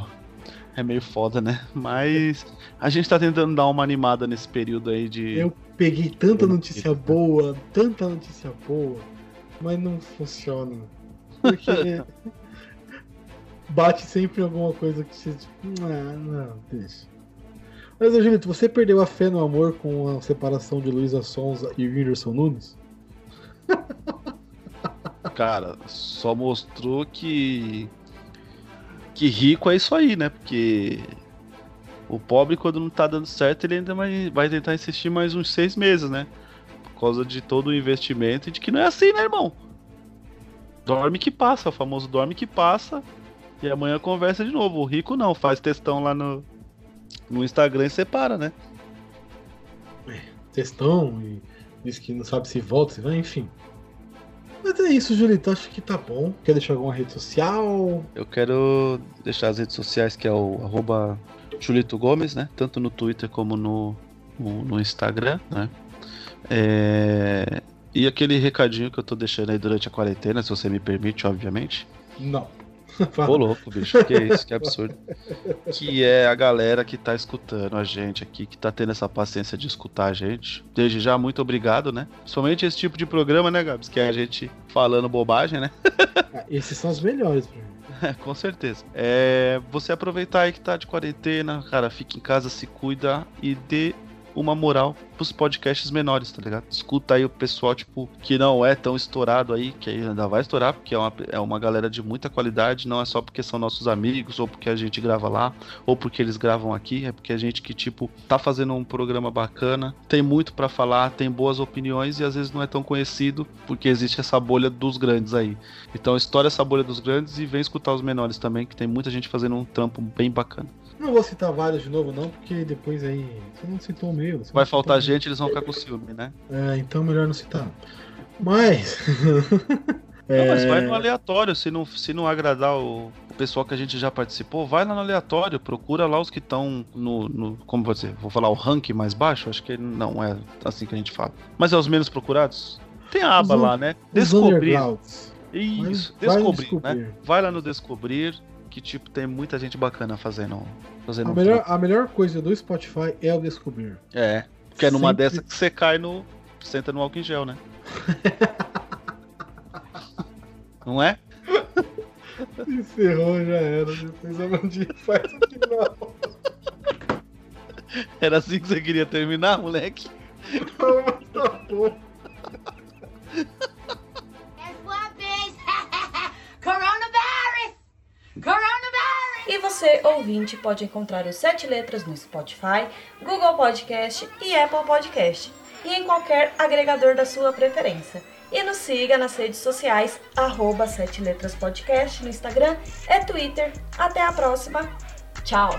É meio foda, né? Mas a gente tá tentando dar uma animada nesse período aí de. Eu peguei tanta notícia né? boa, tanta notícia boa, mas não funciona. Porque [laughs] bate sempre em alguma coisa que você. tipo, Ah, não, deixa. Mas, Angelito, você perdeu a fé no amor com a separação de Luísa Sonza e Whindersson Nunes? [laughs] Cara, só mostrou que. Que rico é isso aí, né? Porque. O pobre, quando não tá dando certo, ele ainda vai, vai tentar insistir mais uns seis meses, né? Por causa de todo o investimento e de que não é assim, né, irmão? Dorme que passa, o famoso dorme que passa. E amanhã conversa de novo. O rico não, faz textão lá no, no Instagram e separa, né? Textão e diz que não sabe se volta, se vai, enfim. Mas é isso, Julito. Acho que tá bom. Quer deixar alguma rede social? Eu quero deixar as redes sociais, que é o arroba Julito Gomes, né? Tanto no Twitter como no, no, no Instagram, né? É, E aquele recadinho que eu tô deixando aí durante a quarentena, se você me permite, obviamente. Não. Ô louco, bicho, que isso, que absurdo. Que é a galera que tá escutando a gente aqui, que tá tendo essa paciência de escutar a gente. Desde já, muito obrigado, né? Somente esse tipo de programa, né, Gabs? Que é a gente falando bobagem, né? Ah, Esses são os melhores pra mim. É, com certeza. É, você aproveitar aí que tá de quarentena, cara, fica em casa, se cuida e dê uma moral pros podcasts menores, tá ligado? Escuta aí o pessoal, tipo, que não é tão estourado aí, que ainda vai estourar, porque é uma, é uma galera de muita qualidade, não é só porque são nossos amigos, ou porque a gente grava lá, ou porque eles gravam aqui, é porque a gente que, tipo, tá fazendo um programa bacana, tem muito pra falar, tem boas opiniões e às vezes não é tão conhecido, porque existe essa bolha dos grandes aí. Então estoura essa bolha dos grandes e vem escutar os menores também, que tem muita gente fazendo um trampo bem bacana. Não vou citar vários de novo, não, porque depois aí. Você não citou o meu. Vai faltar gente, eles vão ficar com ciúme, né? É, então melhor não citar. Mas. [laughs] Não, mas É, vai no aleatório, se não, se não agradar o, o pessoal que a gente já participou, vai lá no aleatório, procura lá os que estão no, no. Como vou dizer? Vou falar o ranking mais baixo? Acho que não é assim que a gente fala. Mas é os menos procurados? Tem a aba Os lá, né? os Descobrir. Isso, Vai- vai no descobrir, né? Descobrir. Vai lá no Descobrir, que tipo, tem muita gente bacana fazendo. fazendo A um melhor, a melhor coisa do Spotify é o descobrir. É. Porque é numa Sempre- dessa que você cai no. Senta no álcool em gel, né? [laughs] Não é? [laughs] Encerrou, já era. Depois a Mandinha faz o final. [laughs] Era assim que você queria terminar, moleque? Mas tá bom. E você, ouvinte, pode encontrar os Sete Letras no Spotify, Google Podcast e Apple Podcast. e em qualquer agregador da sua preferência. E nos siga nas redes sociais, arroba 7 Letras Podcast no Instagram e Twitter. Até a próxima. Tchau!